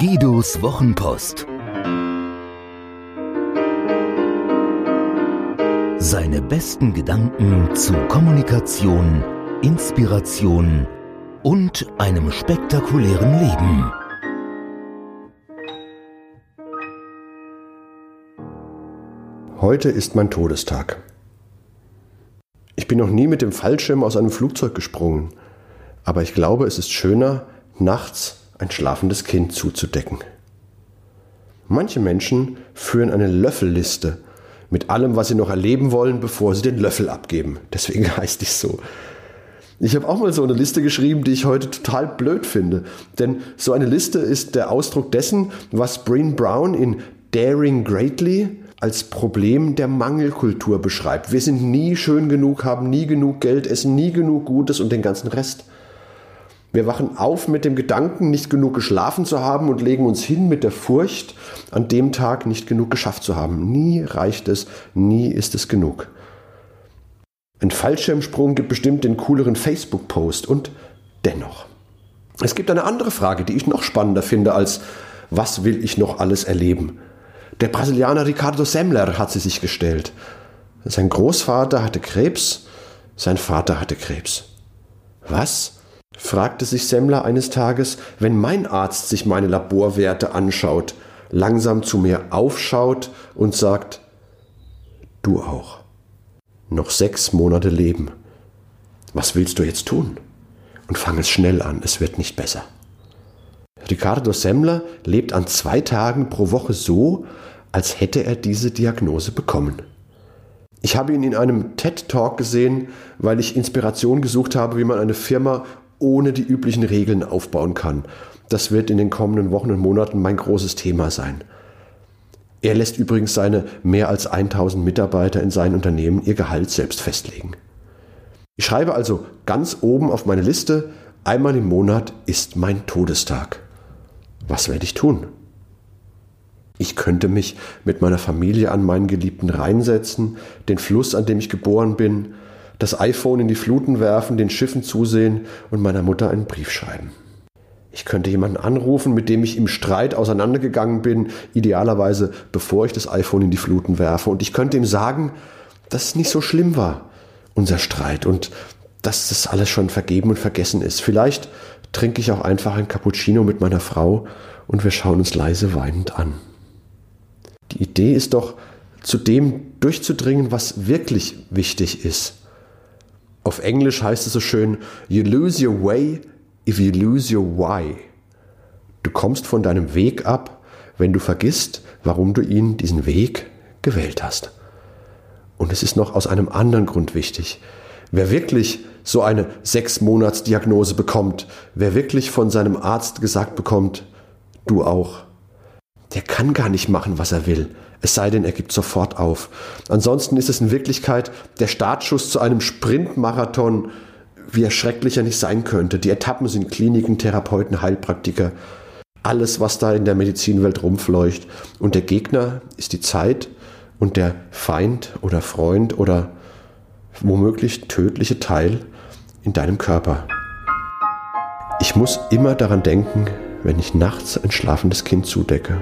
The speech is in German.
Guidos Wochenpost. Seine besten Gedanken zu Kommunikation, Inspiration und einem spektakulären Leben. Heute ist mein Todestag. Ich bin noch nie mit dem Fallschirm aus einem Flugzeug gesprungen, aber ich glaube, es ist schöner, nachts ein schlafendes Kind zuzudecken. Manche Menschen führen eine Löffelliste mit allem, was sie noch erleben wollen, bevor sie den Löffel abgeben. Deswegen heißt dies so. Ich habe auch mal so eine Liste geschrieben, die ich heute total blöd finde. Denn so eine Liste ist der Ausdruck dessen, was Breen Brown in Daring Greatly als Problem der Mangelkultur beschreibt. Wir sind nie schön genug, haben nie genug Geld, essen nie genug Gutes und den ganzen Rest. Wir wachen auf mit dem Gedanken, nicht genug geschlafen zu haben und legen uns hin mit der Furcht, an dem Tag nicht genug geschafft zu haben. Nie reicht es, nie ist es genug. Ein Fallschirmsprung gibt bestimmt den cooleren Facebook-Post und dennoch. Es gibt eine andere Frage, die ich noch spannender finde als was will ich noch alles erleben? Der Brasilianer Ricardo Semmler hat sie sich gestellt. Sein Großvater hatte Krebs, sein Vater hatte Krebs. Was? Fragte sich Semmler eines Tages, wenn mein Arzt sich meine Laborwerte anschaut, langsam zu mir aufschaut und sagt, du auch. Noch sechs Monate leben. Was willst du jetzt tun? Und fang es schnell an, es wird nicht besser. Ricardo Semmler lebt an zwei Tagen pro Woche so, als hätte er diese Diagnose bekommen. Ich habe ihn in einem TED Talk gesehen, weil ich Inspiration gesucht habe, wie man eine Firma ohne die üblichen Regeln aufbauen kann. Das wird in den kommenden Wochen und Monaten mein großes Thema sein. Er lässt übrigens seine mehr als 1000 Mitarbeiter in seinem Unternehmen ihr Gehalt selbst festlegen. Ich schreibe also ganz oben auf meine Liste, einmal im Monat ist mein Todestag. Was werde ich tun? Ich könnte mich mit meiner Familie an meinen Geliebten reinsetzen, den Fluss, an dem ich geboren bin, das iPhone in die Fluten werfen, den Schiffen zusehen und meiner Mutter einen Brief schreiben. Ich könnte jemanden anrufen, mit dem ich im Streit auseinandergegangen bin, idealerweise bevor ich das iPhone in die Fluten werfe. Und ich könnte ihm sagen, dass es nicht so schlimm war, unser Streit, und dass das alles schon vergeben und vergessen ist. Vielleicht trinke ich auch einfach ein Cappuccino mit meiner Frau und wir schauen uns leise weinend an. Die Idee ist doch, zu dem durchzudringen, was wirklich wichtig ist. Auf Englisch heißt es so schön, you lose your way if you lose your why. Du kommst von deinem Weg ab, wenn du vergisst, warum du ihn, diesen Weg, gewählt hast. Und es ist noch aus einem anderen Grund wichtig. Wer wirklich so eine Sechs-Monats-Diagnose bekommt, wer wirklich von seinem Arzt gesagt bekommt, du auch, der kann gar nicht machen, was er will. Es sei denn, er gibt sofort auf. Ansonsten ist es in Wirklichkeit der Startschuss zu einem Sprintmarathon, wie er schrecklicher nicht sein könnte. Die Etappen sind Kliniken, Therapeuten, Heilpraktiker. Alles, was da in der Medizinwelt rumfleucht. Und der Gegner ist die Zeit und der Feind oder Freund oder womöglich tödliche Teil in deinem Körper. Ich muss immer daran denken, wenn ich nachts ein schlafendes Kind zudecke.